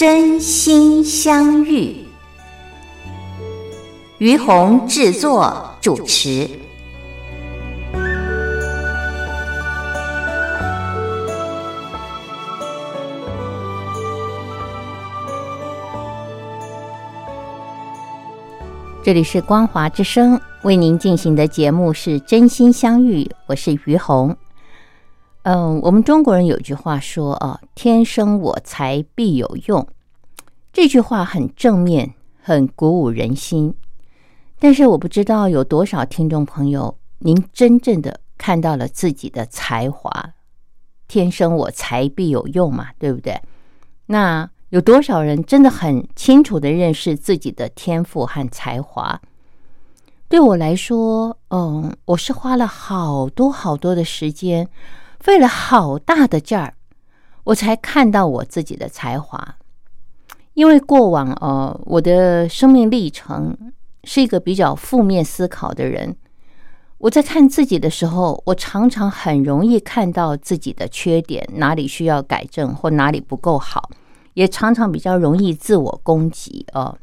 真心相遇，于红制作主持。这里是光华之声为您进行的节目是《真心相遇》，我是于红。嗯，我们中国人有句话说啊，“天生我材必有用”，这句话很正面，很鼓舞人心。但是我不知道有多少听众朋友，您真正的看到了自己的才华，“天生我材必有用”嘛，对不对？那有多少人真的很清楚的认识自己的天赋和才华？对我来说，嗯，我是花了好多好多的时间。费了好大的劲儿，我才看到我自己的才华。因为过往呃，我的生命历程是一个比较负面思考的人。我在看自己的时候，我常常很容易看到自己的缺点，哪里需要改正或哪里不够好，也常常比较容易自我攻击呃，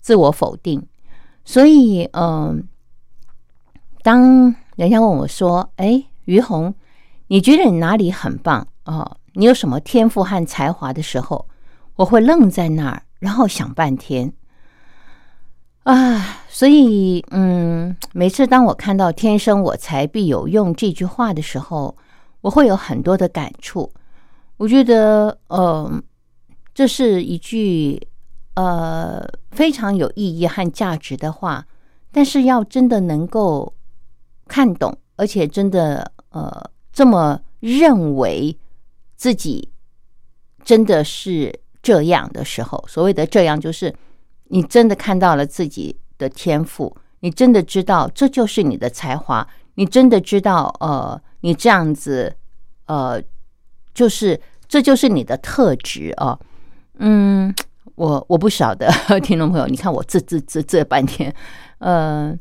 自我否定。所以，嗯，当人家问我说：“哎，于红。”你觉得你哪里很棒哦？你有什么天赋和才华的时候，我会愣在那儿，然后想半天啊。所以，嗯，每次当我看到“天生我材必有用”这句话的时候，我会有很多的感触。我觉得，呃，这是一句呃非常有意义和价值的话。但是，要真的能够看懂，而且真的呃。这么认为自己真的是这样的时候，所谓的这样，就是你真的看到了自己的天赋，你真的知道这就是你的才华，你真的知道，呃，你这样子，呃，就是这就是你的特质啊。嗯，我我不晓得，听众朋友，你看我这这这这半天，呃，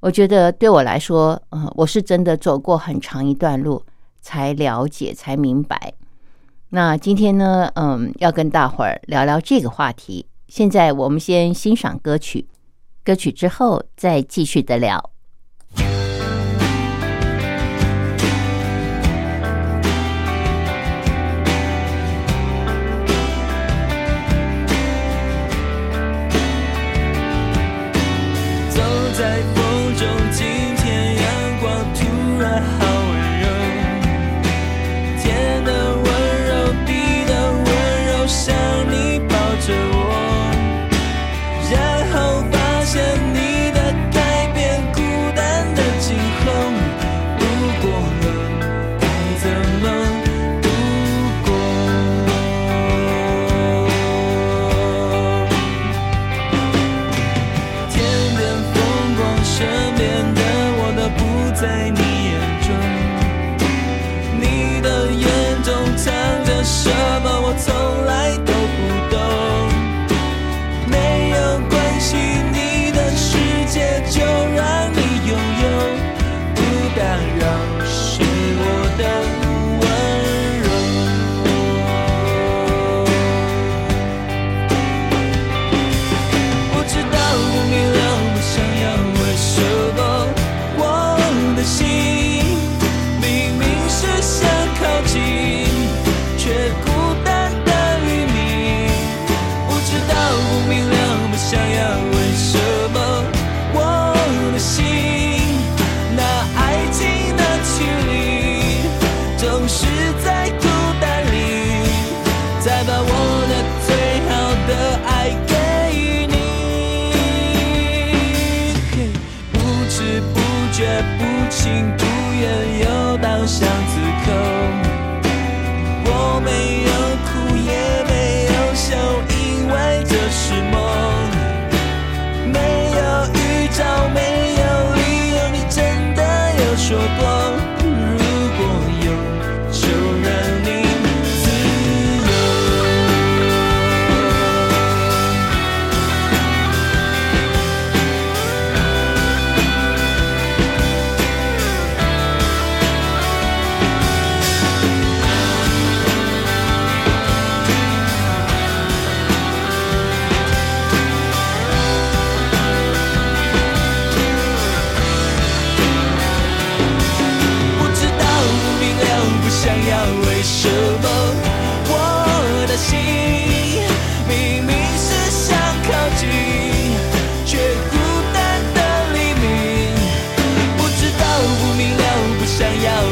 我觉得对我来说，呃，我是真的走过很长一段路。才了解，才明白。那今天呢，嗯，要跟大伙儿聊聊这个话题。现在我们先欣赏歌曲，歌曲之后再继续的聊。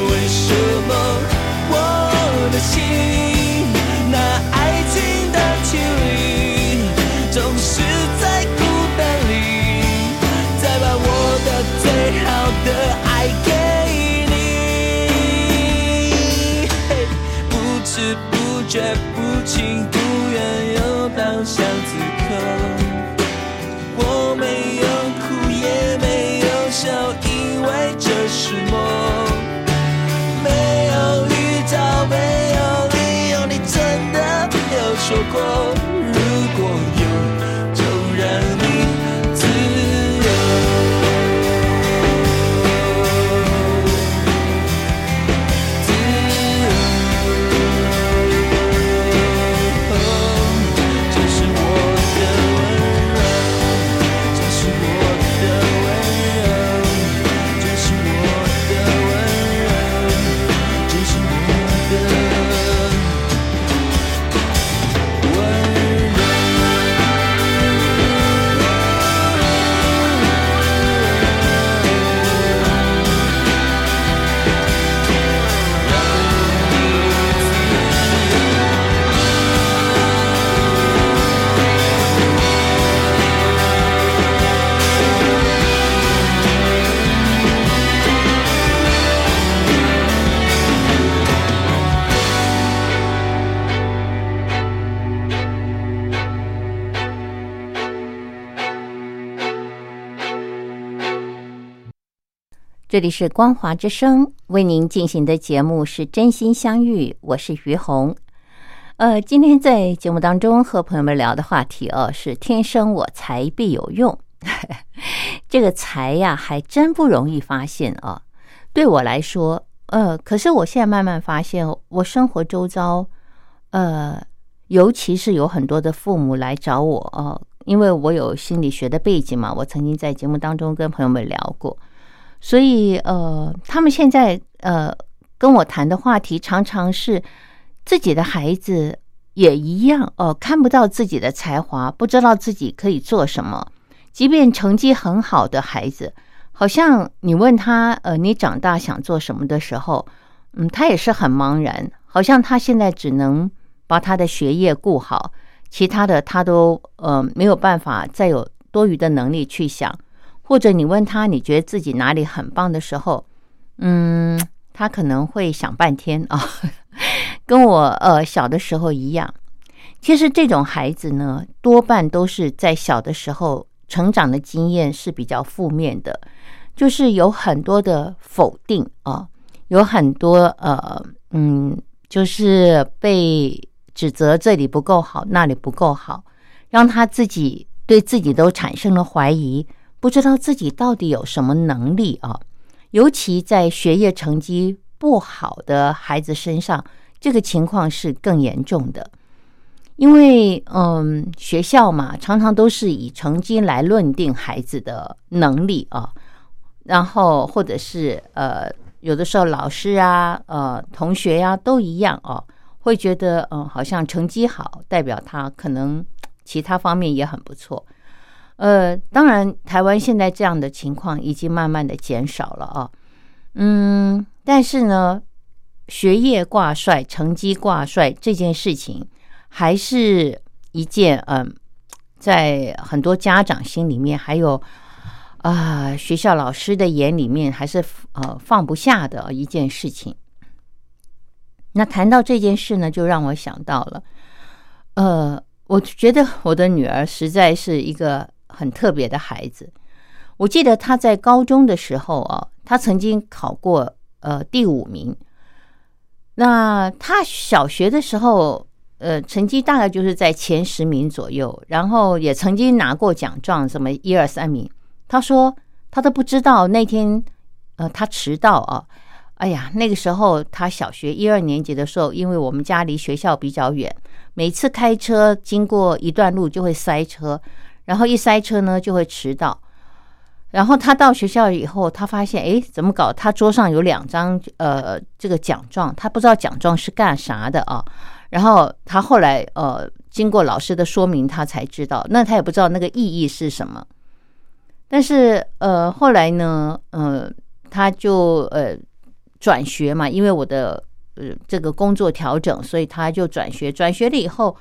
为什么有这里是光华之声为您进行的节目是真心相遇，我是于红。呃，今天在节目当中和朋友们聊的话题哦，是天生我材必有用。这个才呀，还真不容易发现啊。对我来说，呃，可是我现在慢慢发现，我生活周遭，呃，尤其是有很多的父母来找我哦、因为我有心理学的背景嘛，我曾经在节目当中跟朋友们聊过。所以，呃，他们现在呃跟我谈的话题，常常是自己的孩子也一样哦、看不到自己的才华，不知道自己可以做什么。即便成绩很好的孩子，好像你问他，呃，你长大想做什么的时候，嗯，他也是很茫然，好像他现在只能把他的学业顾好，其他的他都呃没有办法再有多余的能力去想。或者你问他，你觉得自己哪里很棒的时候，嗯，他可能会想半天啊，跟我呃小的时候一样。其实这种孩子呢，多半都是在小的时候成长的经验是比较负面的，就是有很多的否定啊，有很多呃嗯，就是被指责这里不够好，那里不够好，让他自己对自己都产生了怀疑。不知道自己到底有什么能力啊？尤其在学业成绩不好的孩子身上，这个情况是更严重的。因为，嗯，学校嘛，常常都是以成绩来论定孩子的能力啊，然后或者是呃，有的时候老师啊、呃，同学呀、都一样哦、会觉得嗯，好像成绩好代表他可能其他方面也很不错。呃，当然，台湾现在这样的情况已经慢慢的减少了啊，嗯，但是呢，学业挂帅、成绩挂帅这件事情，还是一件嗯、在很多家长心里面还有啊，学校老师的眼里面还是呃放不下的一件事情。那谈到这件事呢，就让我想到了，呃，我觉得我的女儿实在是一个很特别的孩子。我记得他在高中的时候啊，他曾经考过呃第五名。那他小学的时候，呃，成绩大概就是在前十名左右，然后也曾经拿过奖状，什么一二三名。他说他都不知道那天，呃，他迟到啊。哎呀，那个时候他小学一二年级的时候，因为我们家离学校比较远，每次开车经过一段路就会塞车，然后一塞车呢就会迟到。然后他到学校以后，他发现，哎，怎么搞？他桌上有两张呃这个奖状，他不知道奖状是干啥的啊。然后他后来呃经过老师的说明，他才知道，那他也不知道那个意义是什么。但是呃后来呢，呃他就呃。转学嘛，因为我的呃这个工作调整，所以他就转学。转学了以后，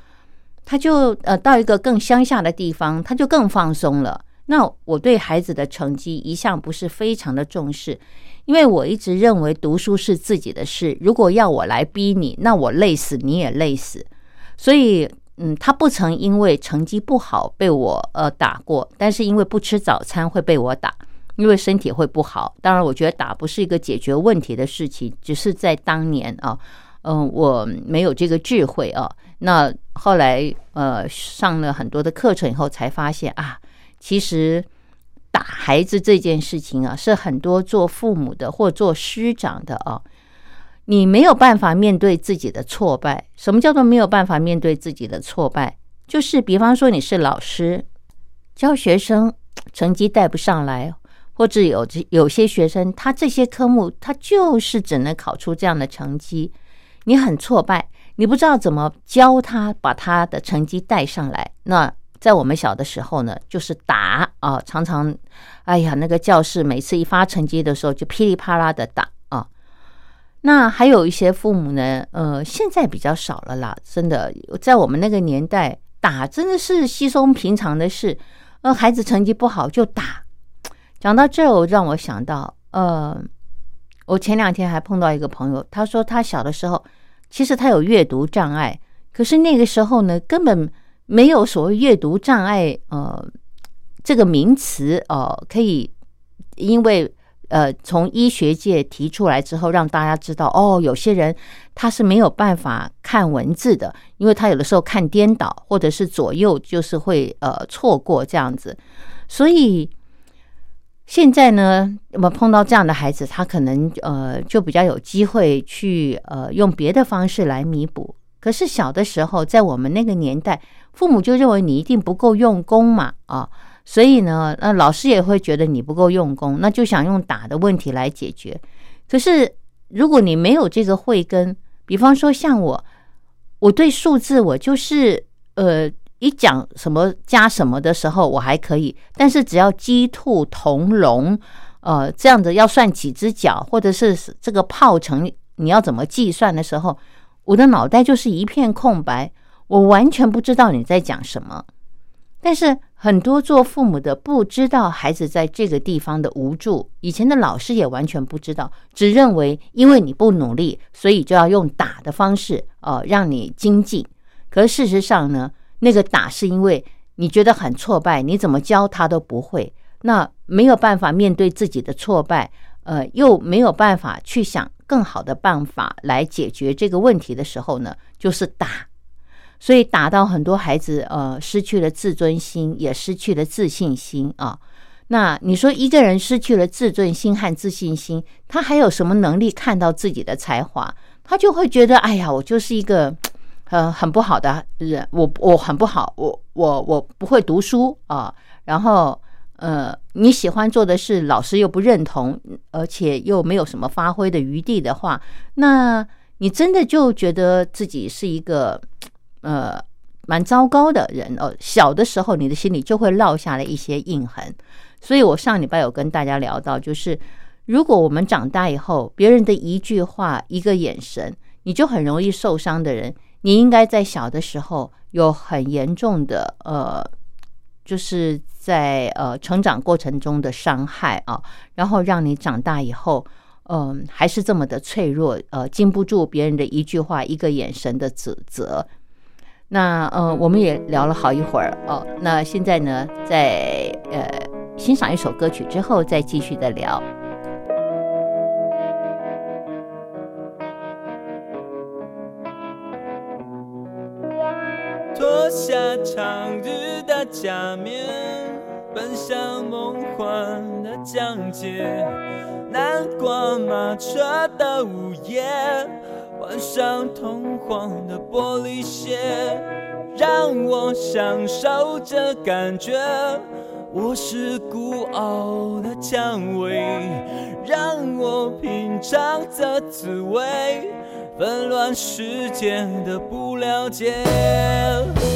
他就呃到一个更乡下的地方，他就更放松了。那我对孩子的成绩一向不是非常的重视，因为我一直认为读书是自己的事。如果要我来逼你，那我累死你也累死。所以嗯，他不曾因为成绩不好被我呃打过，但是因为不吃早餐会被我打。因为身体会不好，当然，我觉得打不是一个解决问题的事情，只是在当年啊，嗯，我没有这个智慧啊。那后来呃上了很多的课程以后，才发现啊，其实打孩子这件事情啊，是很多做父母的或做师长的啊，你没有办法面对自己的挫败。什么叫做没有办法面对自己的挫败？就是比方说你是老师，教学生成绩带不上来。或者有这有些学生，他这些科目他就是只能考出这样的成绩，你很挫败，你不知道怎么教他把他的成绩带上来。那在我们小的时候呢，就是打啊，常常，哎呀，那个教室每次一发成绩的时候就噼里啪啦的打啊。那还有一些父母呢，呃，现在比较少了啦，真的，在我们那个年代，打真的是稀松平常的事，呃，孩子成绩不好就打。讲到这，我让我想到，呃，我前两天还碰到一个朋友，他说他小的时候，其实他有阅读障碍，可是那个时候呢，根本没有所谓阅读障碍，呃，这个名词，呃，可以因为呃从医学界提出来之后，让大家知道，哦，有些人他是没有办法看文字的，因为他有的时候看颠倒，或者是左右就是会呃错过这样子，所以。现在呢，我们碰到这样的孩子，他可能呃就比较有机会去呃用别的方式来弥补。可是小的时候，在我们那个年代，父母就认为你一定不够用功嘛啊，所以呢，那老师也会觉得你不够用功，那就想用打的问题来解决。可是如果你没有这个慧根，比方说像我，我对数字我就是呃。一讲什么加什么的时候，我还可以；但是只要鸡兔同笼，呃，这样子要算几只脚，或者是这个炮程你要怎么计算的时候，我的脑袋就是一片空白，我完全不知道你在讲什么。但是很多做父母的不知道孩子在这个地方的无助，以前的老师也完全不知道，只认为因为你不努力，所以就要用打的方式，呃，让你精进。可事实上呢？那个打是因为你觉得很挫败，你怎么教他都不会，那没有办法面对自己的挫败，呃，又没有办法去想更好的办法来解决这个问题的时候呢，就是打，所以打到很多孩子呃失去了自尊心，也失去了自信心啊。那你说一个人失去了自尊心和自信心，他还有什么能力看到自己的才华？他就会觉得，哎呀，我就是一个。呃，很不好的人，我我很不好，我我我不会读书啊。然后，呃，你喜欢做的事，老师又不认同，而且又没有什么发挥的余地的话，那你真的就觉得自己是一个呃蛮糟糕的人哦。小的时候，你的心里就会落下了一些印痕。所以我上礼拜有跟大家聊到，就是如果我们长大以后，别人的一句话、一个眼神，你就很容易受伤的人。你应该在小的时候有很严重的呃，就是在呃成长过程中的伤害啊，然后让你长大以后，嗯、还是这么的脆弱，呃，经不住别人的一句话、一个眼神的指责。那呃，我们也聊了好一会儿哦。那现在呢，在呃欣赏一首歌曲之后，再继续的聊。下长日的假面，奔向梦幻的疆界。南瓜马车的午夜，换上通黄的玻璃鞋，让我享受这感觉。我是孤傲的蔷薇，让我品尝这滋味。纷乱世间的不了解，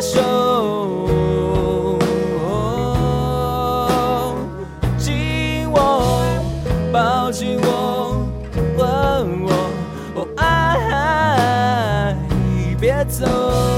手紧握，抱紧我，吻我，爱，别走。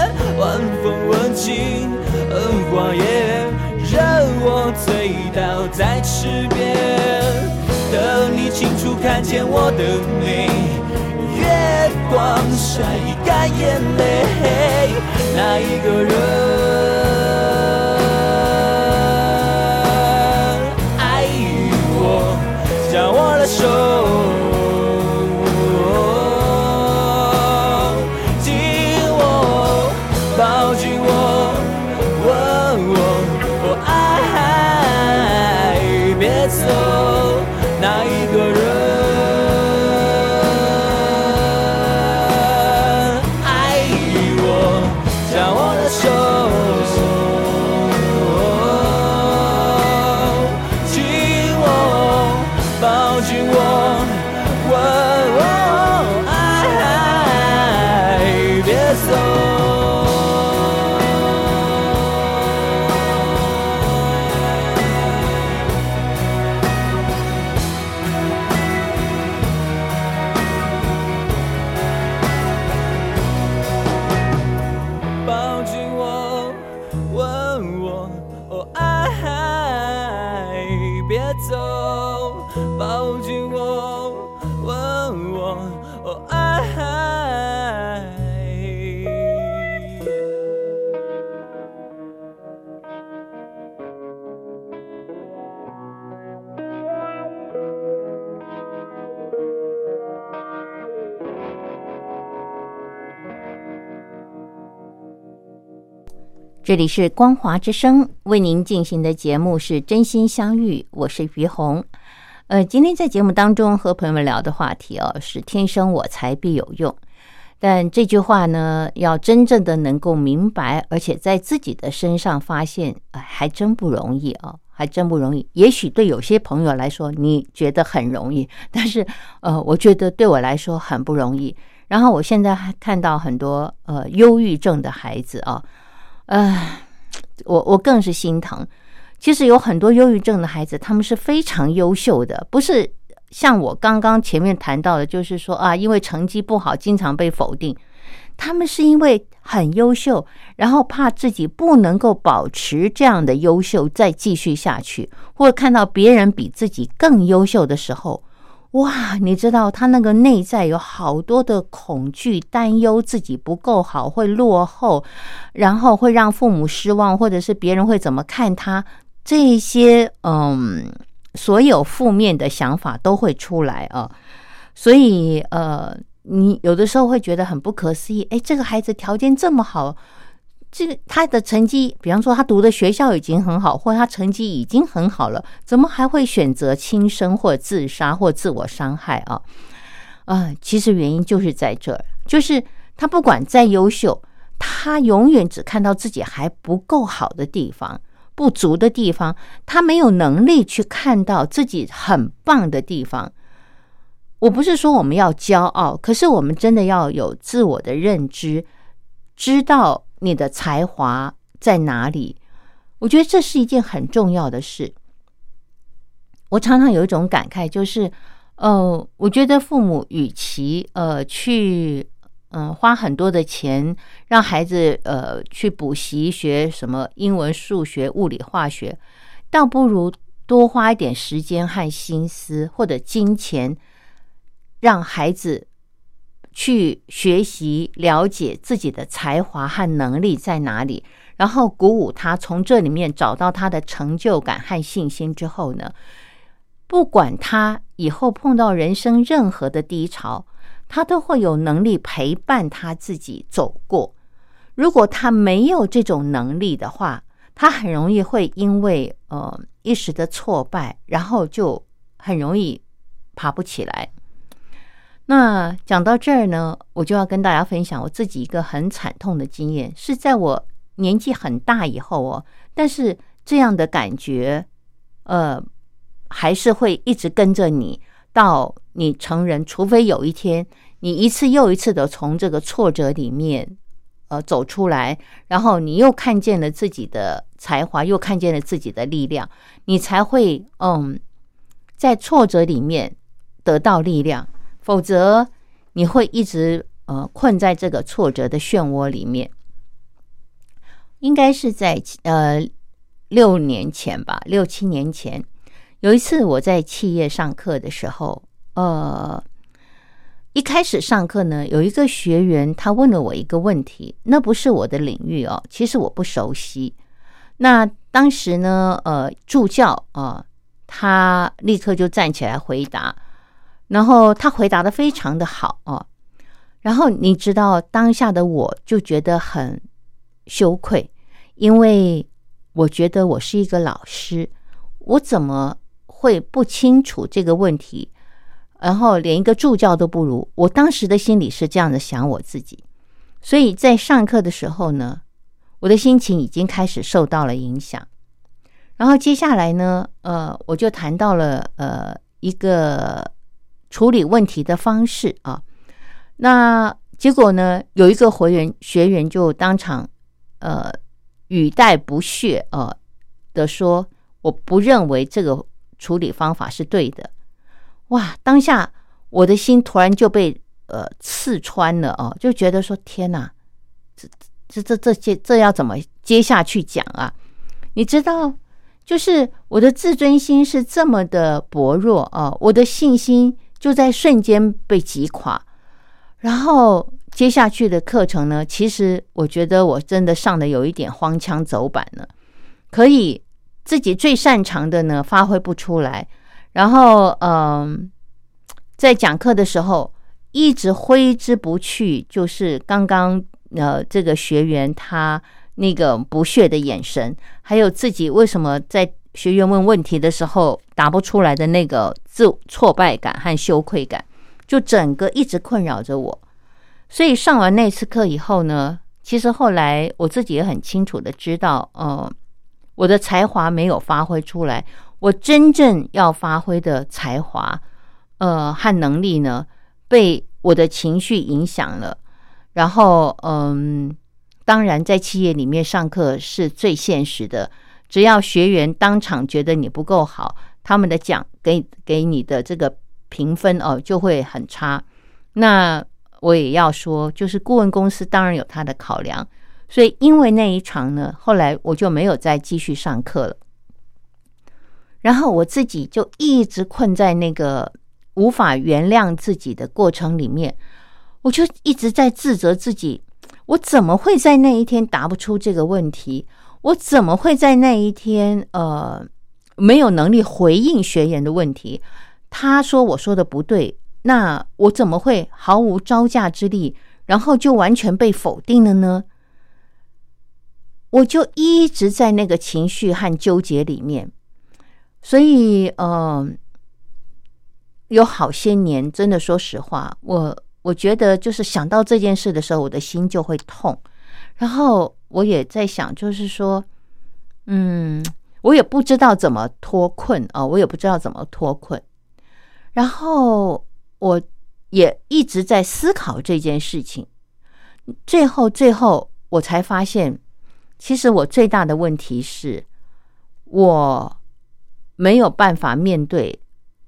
晚风吻尽荷花叶，任我醉倒在池边。等你清楚看见我的美。月光晒干眼泪，那一个人爱我？将我的手这里是光华之声为您进行的节目是真心相遇，我是于红。呃，今天在节目当中和朋友们聊的话题哦，是天生我材必有用。但这句话呢，要真正的能够明白，而且在自己的身上发现，哎，还真不容易啊、还真不容易。也许对有些朋友来说，你觉得很容易，但是呃，我觉得对我来说很不容易。然后我现在还看到很多呃忧郁症的孩子啊，唉，我我更是心疼。其实有很多忧郁症的孩子，他们是非常优秀的，不是像我刚刚前面谈到的，就是说啊，因为成绩不好，经常被否定。他们是因为很优秀，然后怕自己不能够保持这样的优秀，再继续下去，或者看到别人比自己更优秀的时候，哇，你知道他那个内在有好多的恐惧、担忧，自己不够好，会落后，然后会让父母失望，或者是别人会怎么看他，这些嗯，所有负面的想法都会出来啊，所以呃。你有的时候会觉得很不可思议，哎，这个孩子条件这么好，这个他的成绩，比方说他读的学校已经很好，或他成绩已经很好了，怎么还会选择轻生或自杀或自我伤害啊？啊，其实原因就是在这儿，就是他不管再优秀，他永远只看到自己还不够好的地方、不足的地方，他没有能力去看到自己很棒的地方。我不是说我们要骄傲，可是我们真的要有自我的认知，知道你的才华在哪里。我觉得这是一件很重要的事。我常常有一种感慨，就是，呃，我觉得父母与其呃去嗯花很多的钱让孩子呃去补习学什么英文、数学、物理、化学，倒不如多花一点时间和心思或者金钱。让孩子去学习、了解自己的才华和能力在哪里，然后鼓舞他从这里面找到他的成就感和信心之后呢，不管他以后碰到人生任何的低潮，他都会有能力陪伴他自己走过。如果他没有这种能力的话，他很容易会因为呃一时的挫败，然后就很容易爬不起来。那讲到这儿呢，我就要跟大家分享我自己一个很惨痛的经验，是在我年纪很大以后哦，但是这样的感觉，呃，还是会一直跟着你到你成人，除非有一天你一次又一次的从这个挫折里面呃走出来，然后你又看见了自己的才华，又看见了自己的力量，你才会嗯，在挫折里面得到力量。否则，你会一直呃困在这个挫折的漩涡里面。应该是在呃六年前吧，六七年前，有一次我在企业上课的时候，呃，一开始上课呢，有一个学员他问了我一个问题，那不是我的领域哦，其实我不熟悉。那当时呢，呃，助教啊，他立刻就站起来回答。然后他回答的非常的好哦，然后你知道当下的我就觉得很羞愧，因为我觉得我是一个老师，我怎么会不清楚这个问题？然后连一个助教都不如，我当时的心里是这样的想我自己，所以在上课的时候呢，我的心情已经开始受到了影响。然后接下来呢，呃，我就谈到了呃一个。处理问题的方式啊，那结果呢？有一个会员学员就当场呃语带不屑呃的说：“我不认为这个处理方法是对的。”哇！当下我的心突然就被呃刺穿了哦，就觉得说：“天哪，这这这这接这要怎么接下去讲啊？”你知道，就是我的自尊心是这么的薄弱啊，我的信心。就在瞬间被击垮，然后接下去的课程呢？其实我觉得我真的上的有一点荒腔走板了，可以自己最擅长的呢发挥不出来，然后嗯，在讲课的时候一直挥之不去，就是刚刚呃这个学员他那个不屑的眼神，还有自己为什么在。学员问问题的时候答不出来的那个自挫败感和羞愧感，就整个一直困扰着我。所以上完那次课以后呢，其实后来我自己也很清楚的知道，呃，我的才华没有发挥出来，我真正要发挥的才华，呃，和能力呢，被我的情绪影响了。然后，嗯，当然在企业里面上课是最现实的。只要学员当场觉得你不够好，他们的奖给给你的这个评分哦就会很差。那我也要说，就是顾问公司当然有他的考量，所以因为那一场呢，后来我就没有再继续上课了。然后我自己就一直困在那个无法原谅自己的过程里面，我就一直在自责自己：我怎么会在那一天答不出这个问题？我怎么会在那一天呃没有能力回应学员的问题？他说我说的不对，那我怎么会毫无招架之力，然后就完全被否定了呢？我就一直在那个情绪和纠结里面。所以，嗯，有好些年，真的说实话，我我觉得就是想到这件事的时候，我的心就会痛。然后我也在想，就是说，嗯，我也不知道怎么脱困啊，我也不知道怎么脱困。然后我也一直在思考这件事情。最后，最后我才发现，其实我最大的问题是，我。没有办法面对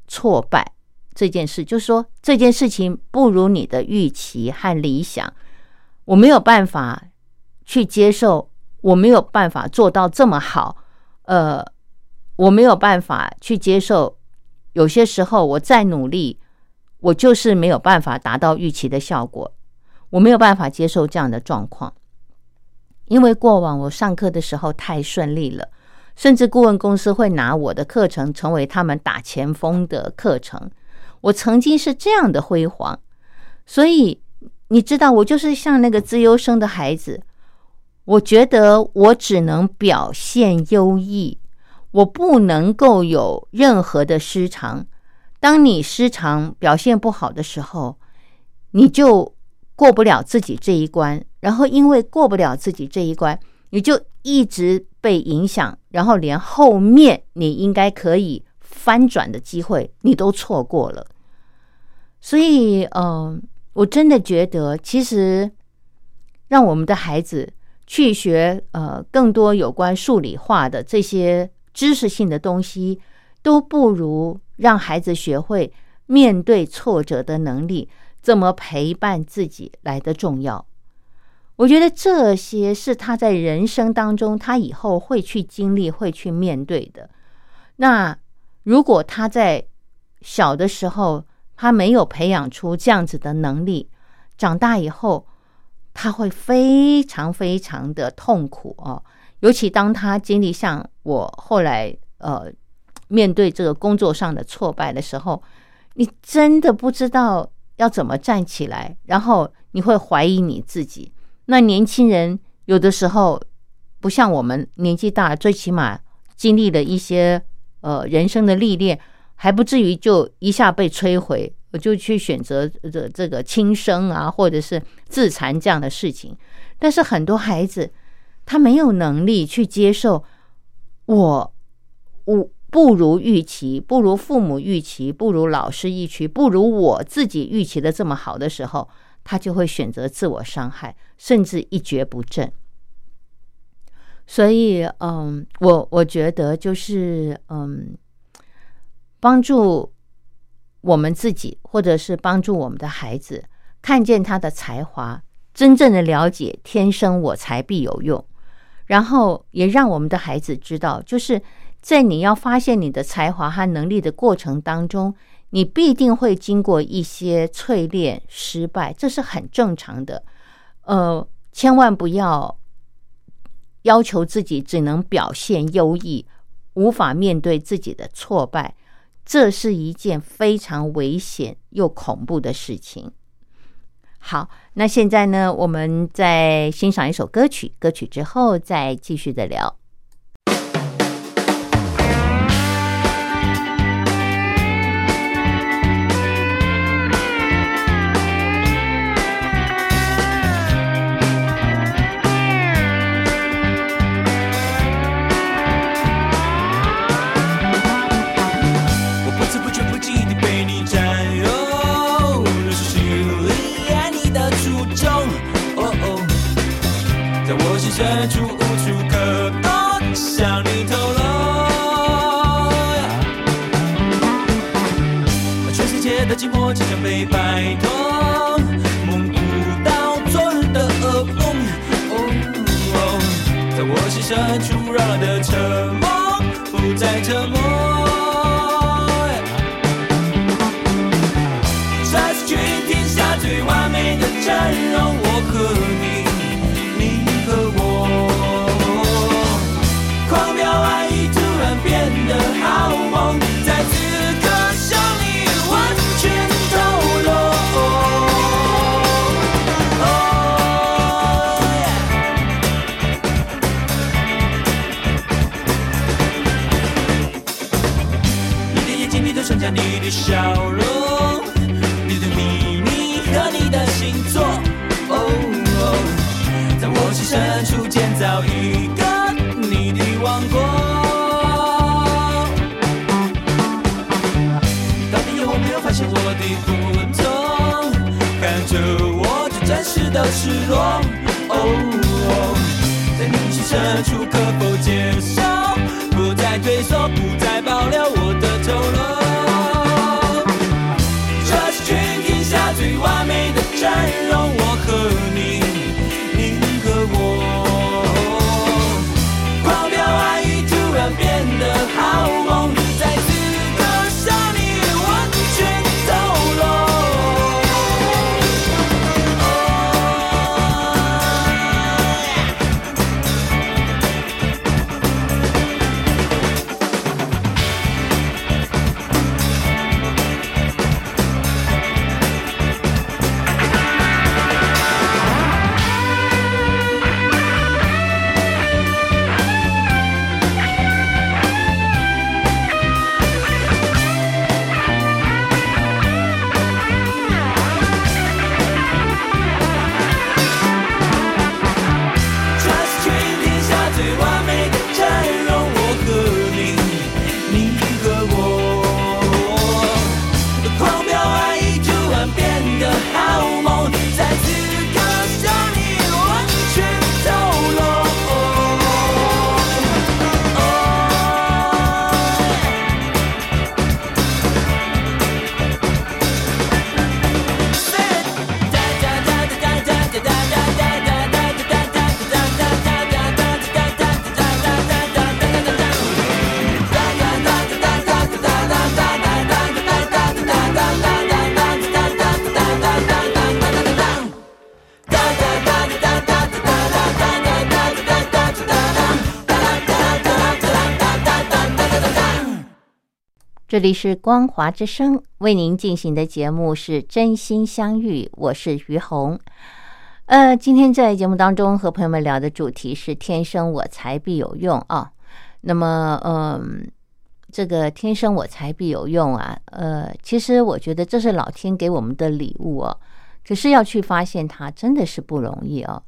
挫败这件事，就是说这件事情不如你的预期和理想，我没有办法去接受，我没有办法做到这么好，呃，我没有办法去接受，有些时候我再努力，我就是没有办法达到预期的效果，我没有办法接受这样的状况，因为过往我上课的时候太顺利了。甚至顾问公司会拿我的课程成为他们打前锋的课程。我曾经是这样的辉煌，所以你知道，我就是像那个资优生的孩子。我觉得我只能表现优异，我不能够有任何的失常。当你失常表现不好的时候，你就过不了自己这一关。然后因为过不了自己这一关，你就一直。被影响，然后连后面你应该可以翻转的机会，你都错过了。所以，嗯，我真的觉得，其实让我们的孩子去学呃更多有关数理化的这些知识性的东西，都不如让孩子学会面对挫折的能力，怎么陪伴自己来的重要。我觉得这些是他在人生当中，他以后会去经历、会去面对的。那如果他在小的时候，他没有培养出这样子的能力，长大以后他会非常非常的痛苦哦。尤其当他经历像我后来呃面对这个工作上的挫败的时候，你真的不知道要怎么站起来，然后你会怀疑你自己。那年轻人有的时候不像我们年纪大，最起码经历了一些呃人生的历练，还不至于就一下被摧毁，我就去选择这这个轻生啊，或者是自残这样的事情。但是很多孩子他没有能力去接受，我我不如预期，不如父母预期，不如老师预期，不如我自己预期的这么好的时候。他就会选择自我伤害，甚至一蹶不振。所以，嗯，我我觉得就是，嗯，帮助我们自己，或者是帮助我们的孩子，看见他的才华，真正的了解“天生我材必有用”，然后也让我们的孩子知道，就是在你要发现你的才华和能力的过程当中。你必定会经过一些淬炼、失败，这是很正常的。呃，千万不要要求自己只能表现优异，无法面对自己的挫败，这是一件非常危险又恐怖的事情。好，那现在呢，我们再欣赏一首歌曲，歌曲之后再继续的聊。摆脱，失落。哦，在你心深处可否接受？不再退缩，不再保留这里是光华之声为您进行的节目是真心相遇，我是于红。呃，今天在节目当中和朋友们聊的主题是“天生我材必有用”啊。那么，嗯，这个“天生我材必有用”啊，呃，其实我觉得这是老天给我们的礼物哦。可是要去发现它，真的是不容易哦。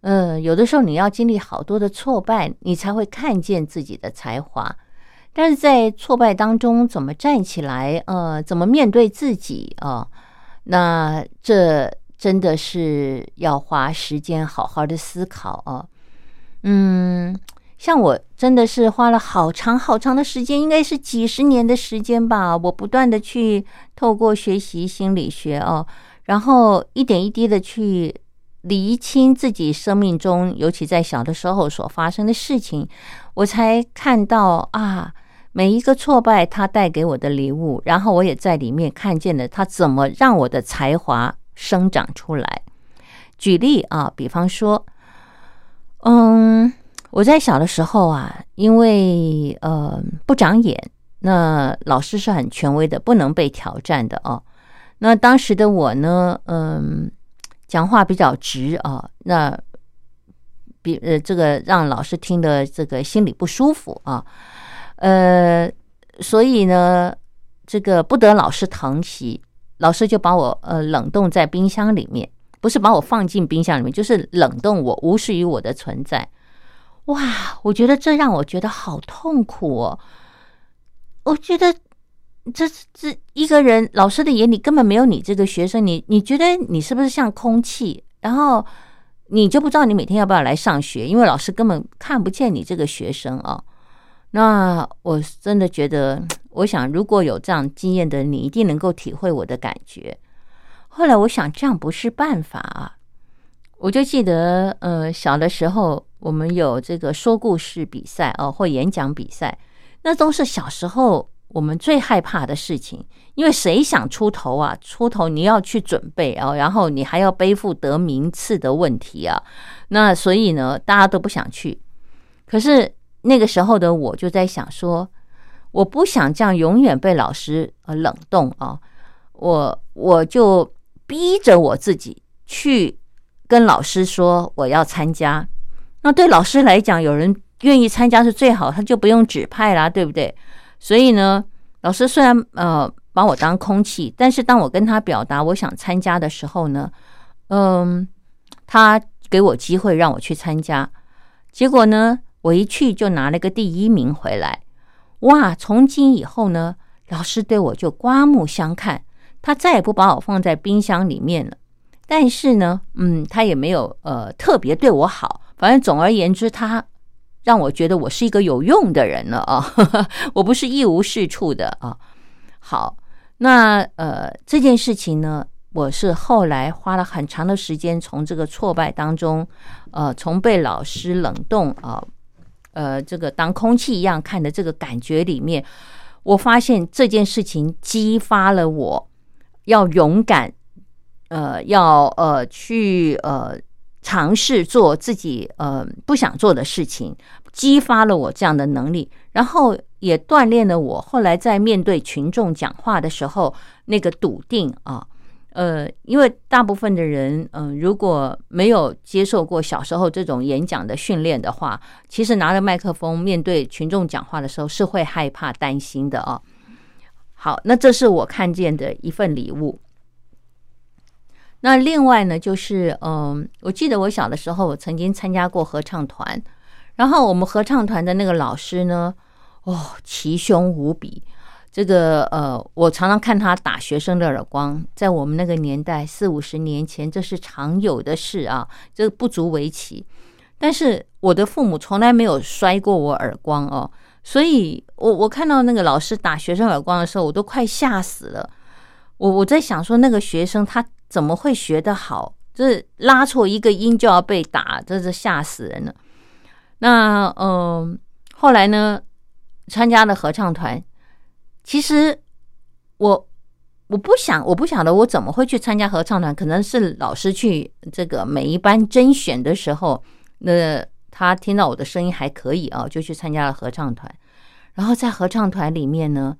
呃，有的时候你要经历好多的挫败，你才会看见自己的才华。但是在挫败当中，怎么站起来？呃，怎么面对自己啊？那这真的是要花时间好好的思考啊。嗯，像我真的是花了好长好长的时间，应该是几十年的时间吧。我不断的去透过学习心理学哦，然后一点一滴的去厘清自己生命中，尤其在小的时候所发生的事情，我才看到啊。每一个挫败，它带给我的礼物，然后我也在里面看见了它怎么让我的才华生长出来。举例啊，比方说，嗯，我在小的时候啊，因为呃不长眼，那老师是很权威的，不能被挑战的哦。那当时的我呢，嗯，讲话比较直啊，那比呃这个让老师听的这个心里不舒服啊。呃，所以呢，这个不得老师疼惜，老师就把我呃冷冻在冰箱里面，不是把我放进冰箱里面，就是冷冻我，无视于我的存在。哇，我觉得这让我觉得好痛苦哦。我觉得这这一个人，老师的眼里根本没有你这个学生，你你觉得你是不是像空气？然后你就不知道你每天要不要来上学，因为老师根本看不见你这个学生啊。那我真的觉得，我想如果有这样经验的，你一定能够体会我的感觉。后来我想，这样不是办法啊。我就记得，呃，小的时候我们有这个说故事比赛哦，或演讲比赛，那都是小时候我们最害怕的事情，因为谁想出头啊？出头你要去准备啊，然后你还要背负得名次的问题啊，那所以呢，大家都不想去。可是那个时候的我就在想说，我不想这样永远被老师呃冷冻啊，我我就逼着我自己去。跟老师说我要参加，那对老师来讲，有人愿意参加是最好，他就不用指派啦，对不对？所以呢，老师虽然呃把我当空气，但是当我跟他表达我想参加的时候呢，嗯，他给我机会让我去参加，结果呢，我一去就拿了个第一名回来，哇！从今以后呢，老师对我就刮目相看，他再也不把我放在冰箱里面了。但是呢，嗯，他也没有呃特别对我好，反正总而言之，他让我觉得我是一个有用的人了啊，我不是一无是处的啊。好，那呃这件事情呢，我是后来花了很长的时间，从这个挫败当中，呃，从被老师冷冻啊，呃这个当空气一样看的这个感觉里面，我发现这件事情激发了我要勇敢。呃，要呃去呃尝试做自己呃不想做的事情，激发了我这样的能力，然后也锻炼了我后来在面对群众讲话的时候那个笃定啊。呃，因为大部分的人，嗯，如果没有接受过小时候这种演讲的训练的话，其实拿着麦克风面对群众讲话的时候是会害怕、担心的啊。好，那这是我看见的一份礼物。那另外呢，就是嗯，我记得我小的时候，我曾经参加过合唱团，然后我们合唱团的那个老师呢，哦，奇凶无比。这个呃，我常常看他打学生的耳光，在我们那个年代，四五十年前，这是常有的事啊，这不足为奇。但是我的父母从来没有摔过我耳光哦，所以我我看到那个老师打学生耳光的时候，我都快吓死了。我我在想说，那个学生他。怎么会学得好？这拉错一个音就要被打，真是吓死人了。那嗯，后来呢，参加了合唱团。其实我我不想，我不晓得我怎么会去参加合唱团。可能是老师去这个每一班甄选的时候，那他听到我的声音还可以啊，就去参加了合唱团。然后在合唱团里面呢，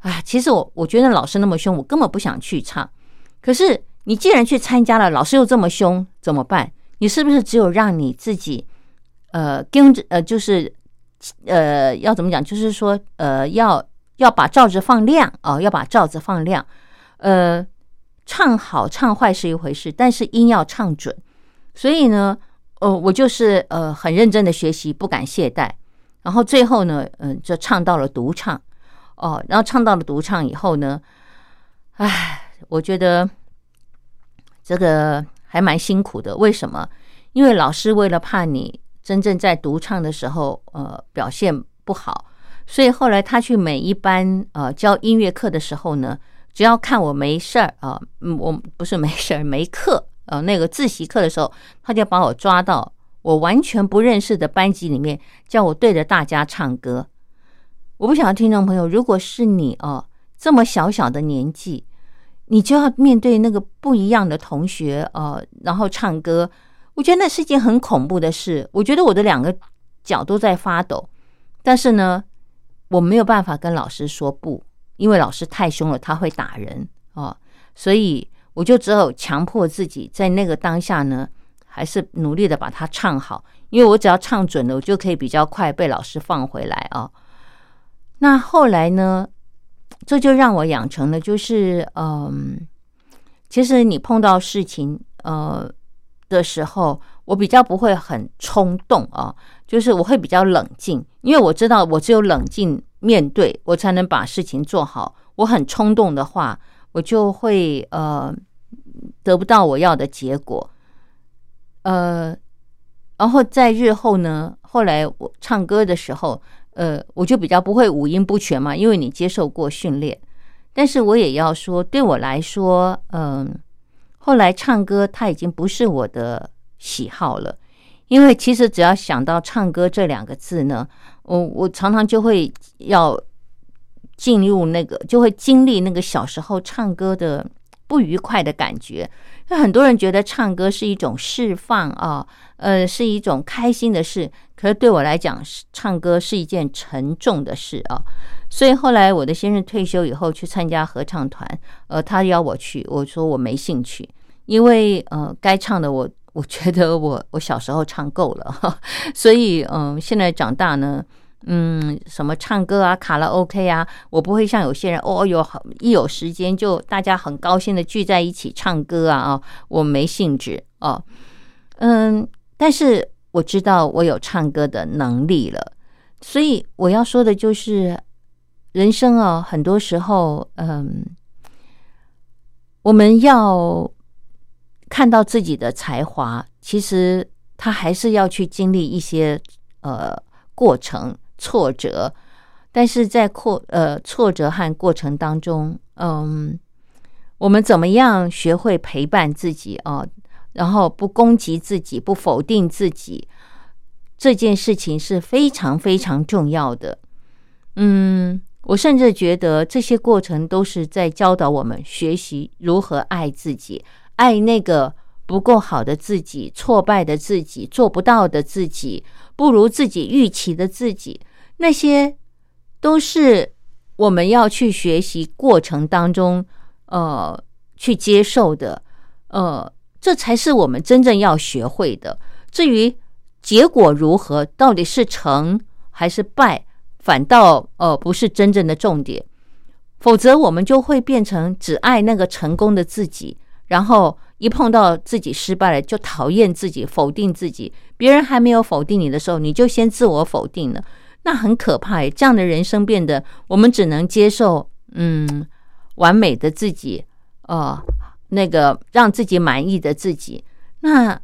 啊，其实我我觉得老师那么凶，我根本不想去唱。可是。你既然去参加了，老师又这么凶，怎么办？你是不是只有让你自己，呃，跟着，呃，就是，呃，要怎么讲？就是说，呃，要要把罩子放亮啊，要把罩子放亮。呃，唱好唱坏是一回事，但是音要唱准。所以呢，呃，我就是呃很认真的学习，不敢懈怠。然后最后呢，嗯，就唱到了独唱。哦，然后唱到了独唱以后呢，唉，我觉得。这个还蛮辛苦的，为什么？因为老师为了怕你真正在独唱的时候，呃，表现不好，所以后来他去每一班呃教音乐课的时候呢，只要看我没事儿啊，我不是没事儿没课，呃，那个自习课的时候，他就把我抓到我完全不认识的班级里面，叫我对着大家唱歌。我不晓得听众朋友，如果是你哦，这么小小的年纪。你就要面对那个不一样的同学，呃，然后唱歌，我觉得那是一件很恐怖的事。我觉得我的两个脚都在发抖，但是呢，我没有办法跟老师说不，因为老师太凶了，他会打人哦，所以我就只有强迫自己在那个当下呢，还是努力的把它唱好，因为我只要唱准了，我就可以比较快被老师放回来啊。那后来呢？这就让我养成了，就是嗯，其实你碰到事情呃的时候，我比较不会很冲动啊，就是我会比较冷静，因为我知道我只有冷静面对，我才能把事情做好。我很冲动的话，我就会呃得不到我要的结果。呃，然后在日后呢，后来我唱歌的时候。呃，我就比较不会五音不全嘛，因为你接受过训练。但是我也要说，对我来说，嗯，后来唱歌它已经不是我的喜好了，因为其实只要想到唱歌这两个字呢，我我常常就会要进入那个，就会经历那个小时候唱歌的不愉快的感觉。那很多人觉得唱歌是一种释放啊，呃，是一种开心的事。可是对我来讲，唱歌是一件沉重的事啊。所以后来我的先生退休以后去参加合唱团，呃，他邀我去，我说我没兴趣，因为呃，该唱的我我觉得我我小时候唱够了，所以嗯，现在长大呢，嗯，什么唱歌啊、卡拉 OK 啊，我不会像有些人哦，有一有时间就大家很高兴的聚在一起唱歌啊啊，我没兴致哦，嗯，但是。我知道我有唱歌的能力了，所以我要说的就是，人生啊，很多时候，嗯，我们要看到自己的才华，其实他还是要去经历一些呃过程、挫折，但是在扩呃挫折和过程当中，嗯，我们怎么样学会陪伴自己啊？然后不攻击自己，不否定自己，这件事情是非常非常重要的。嗯，我甚至觉得这些过程都是在教导我们学习如何爱自己，爱那个不够好的自己、挫败的自己、做不到的自己、不如自己预期的自己，那些都是我们要去学习过程当中，呃，去接受的，呃。这才是我们真正要学会的。至于结果如何，到底是成还是败，反倒呃不是真正的重点。否则，我们就会变成只爱那个成功的自己，然后一碰到自己失败了，就讨厌自己，否定自己。别人还没有否定你的时候，你就先自我否定了，那很可怕。这样的人生变得，我们只能接受嗯完美的自己，呃。那个让自己满意的自己，那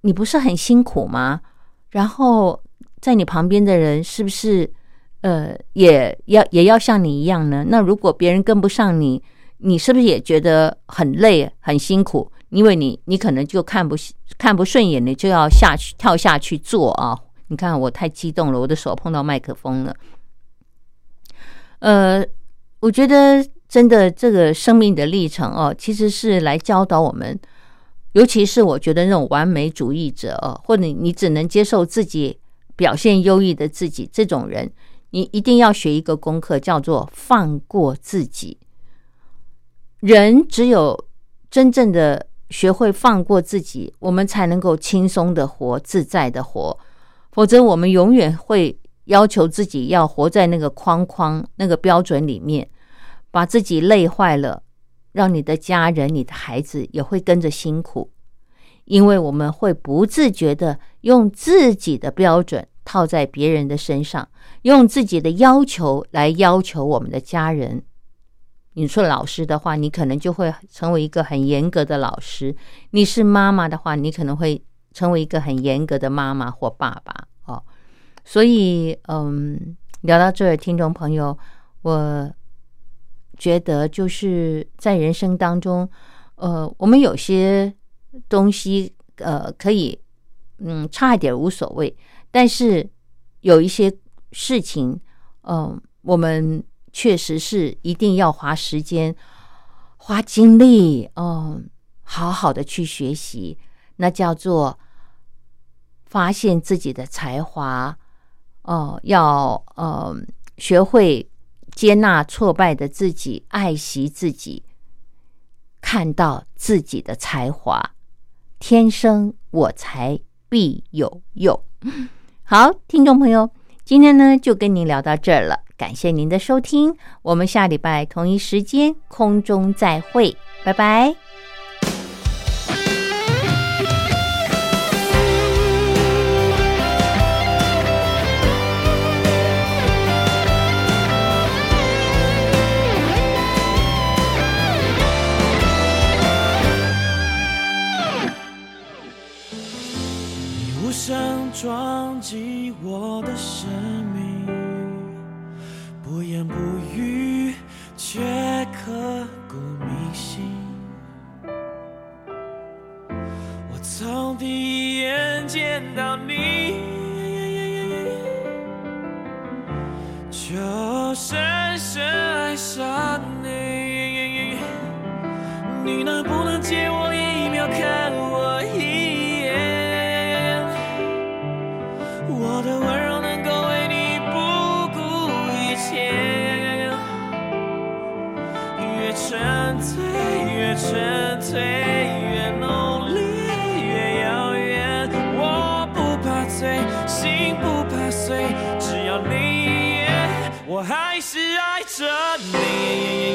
你不是很辛苦吗？然后在你旁边的人是不是呃也要也要像你一样呢？那如果别人跟不上你，你是不是也觉得很累很辛苦？因为你你可能就看不看不顺眼，你就要下去跳下去做啊！你看我太激动了，我的手碰到麦克风了。呃，我觉得。真的，这个生命的历程哦，其实是来教导我们，尤其是我觉得那种完美主义者哦，或者你只能接受自己表现优异的自己这种人，你一定要学一个功课，叫做放过自己。人只有真正的学会放过自己，我们才能够轻松的活，自在的活。否则，我们永远会要求自己要活在那个框框、那个标准里面。把自己累坏了，让你的家人、你的孩子也会跟着辛苦，因为我们会不自觉的用自己的标准套在别人的身上，用自己的要求来要求我们的家人。你说老师的话，你可能就会成为一个很严格的老师；你是妈妈的话，你可能会成为一个很严格的妈妈或爸爸。哦，所以，嗯，聊到这儿，听众朋友，我。觉得就是在人生当中，呃，我们有些东西，呃，可以，嗯，差一点无所谓。但是有一些事情，嗯，我们确实是一定要花时间、花精力，嗯，好好的去学习。那叫做发现自己的才华，哦，要呃学会。接纳挫败的自己，爱惜自己，看到自己的才华，天生我材必有用。好，听众朋友，今天呢就跟您聊到这儿了，感谢您的收听，我们下礼拜同一时间空中再会，拜拜。撞击我的生命。不言不语，却刻骨铭心。我从第一眼见到你，就深深爱上你。你能不能借我一秒看我？越纯粹，越浓烈，越遥远。我不怕醉，心不怕碎，只要你也，我还是爱着你。